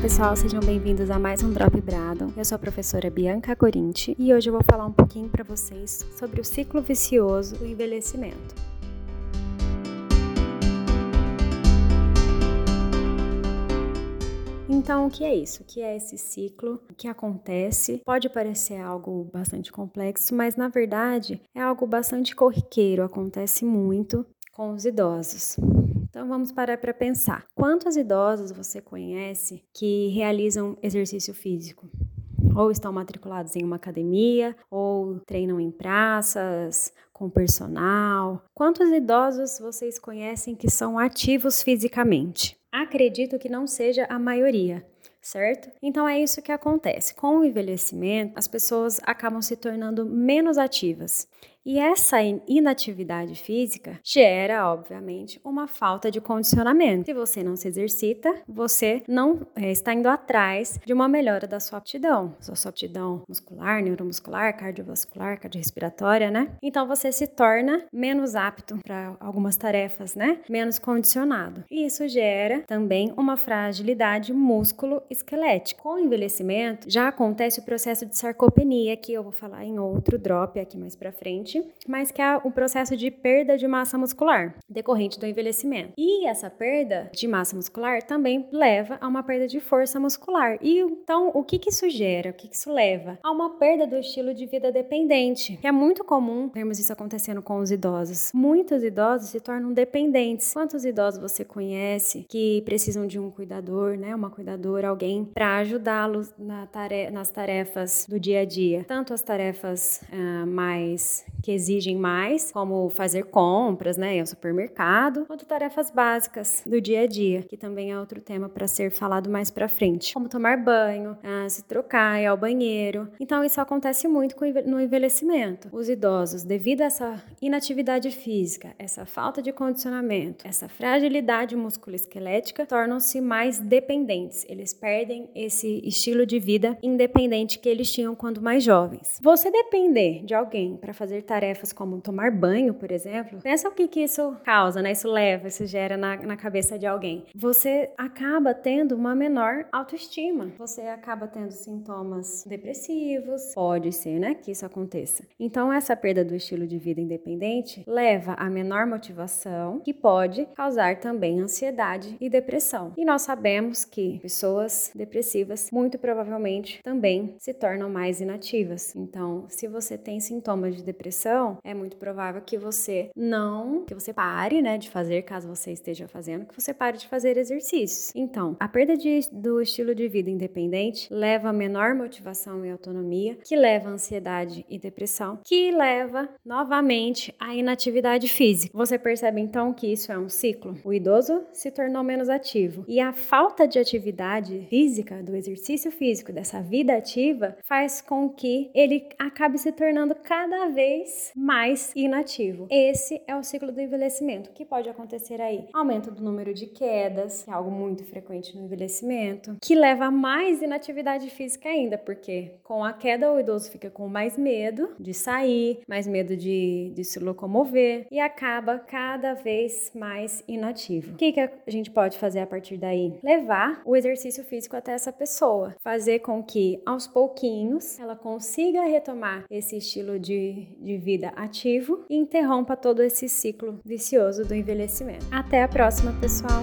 pessoal, sejam bem-vindos a mais um Drop Brado. Eu sou a professora Bianca Corinti e hoje eu vou falar um pouquinho para vocês sobre o ciclo vicioso do envelhecimento. Então, o que é isso? O que é esse ciclo? O que acontece? Pode parecer algo bastante complexo, mas na verdade é algo bastante corriqueiro, acontece muito com os idosos. Então vamos parar para pensar. Quantos idosos você conhece que realizam exercício físico? Ou estão matriculados em uma academia, ou treinam em praças, com personal. Quantos idosos vocês conhecem que são ativos fisicamente? Acredito que não seja a maioria certo? Então é isso que acontece. Com o envelhecimento, as pessoas acabam se tornando menos ativas. E essa inatividade física gera, obviamente, uma falta de condicionamento. Se você não se exercita, você não é, está indo atrás de uma melhora da sua aptidão, sua, sua aptidão muscular, neuromuscular, cardiovascular, cardiorrespiratória, né? Então você se torna menos apto para algumas tarefas, né? Menos condicionado. E isso gera também uma fragilidade músculo-esquelética. Com o envelhecimento, já acontece o processo de sarcopenia, que eu vou falar em outro drop aqui mais para frente mas que é o processo de perda de massa muscular decorrente do envelhecimento. E essa perda de massa muscular também leva a uma perda de força muscular. E então, o que, que isso gera? O que, que isso leva? A uma perda do estilo de vida dependente, que é muito comum termos isso acontecendo com os idosos. Muitos idosos se tornam dependentes. Quantos idosos você conhece que precisam de um cuidador, né? Uma cuidadora, alguém para ajudá-los na tarefa, nas tarefas do dia a dia, tanto as tarefas uh, mais que exigem mais, como fazer compras, né, ao supermercado, quanto tarefas básicas do dia a dia, que também é outro tema para ser falado mais para frente, como tomar banho, ah, se trocar, ir ao banheiro. Então isso acontece muito no envelhecimento. Os idosos, devido a essa inatividade física, essa falta de condicionamento, essa fragilidade musculoesquelética, tornam-se mais dependentes. Eles perdem esse estilo de vida independente que eles tinham quando mais jovens. Você depender de alguém para fazer tarefas como tomar banho, por exemplo, pensa o que, que isso causa, né? Isso leva, isso gera na, na cabeça de alguém. Você acaba tendo uma menor autoestima. Você acaba tendo sintomas depressivos, pode ser, né, que isso aconteça. Então, essa perda do estilo de vida independente leva a menor motivação, que pode causar também ansiedade e depressão. E nós sabemos que pessoas depressivas muito provavelmente também se tornam mais inativas. Então, se você tem sintomas de depressão, é muito provável que você não, que você pare, né, de fazer, caso você esteja fazendo, que você pare de fazer exercícios. Então, a perda de, do estilo de vida independente leva a menor motivação e autonomia, que leva a ansiedade e depressão, que leva novamente à inatividade física. Você percebe então que isso é um ciclo? O idoso se tornou menos ativo e a falta de atividade física, do exercício físico, dessa vida ativa, faz com que ele acabe se tornando cada vez mais inativo. Esse é o ciclo do envelhecimento. O que pode acontecer aí? Aumento do número de quedas, que é algo muito frequente no envelhecimento, que leva a mais inatividade física ainda, porque com a queda o idoso fica com mais medo de sair, mais medo de, de se locomover e acaba cada vez mais inativo. O que, que a gente pode fazer a partir daí? Levar o exercício físico até essa pessoa, fazer com que aos pouquinhos ela consiga retomar esse estilo de, de vida ativo e interrompa todo esse ciclo vicioso do envelhecimento. Até a próxima, pessoal!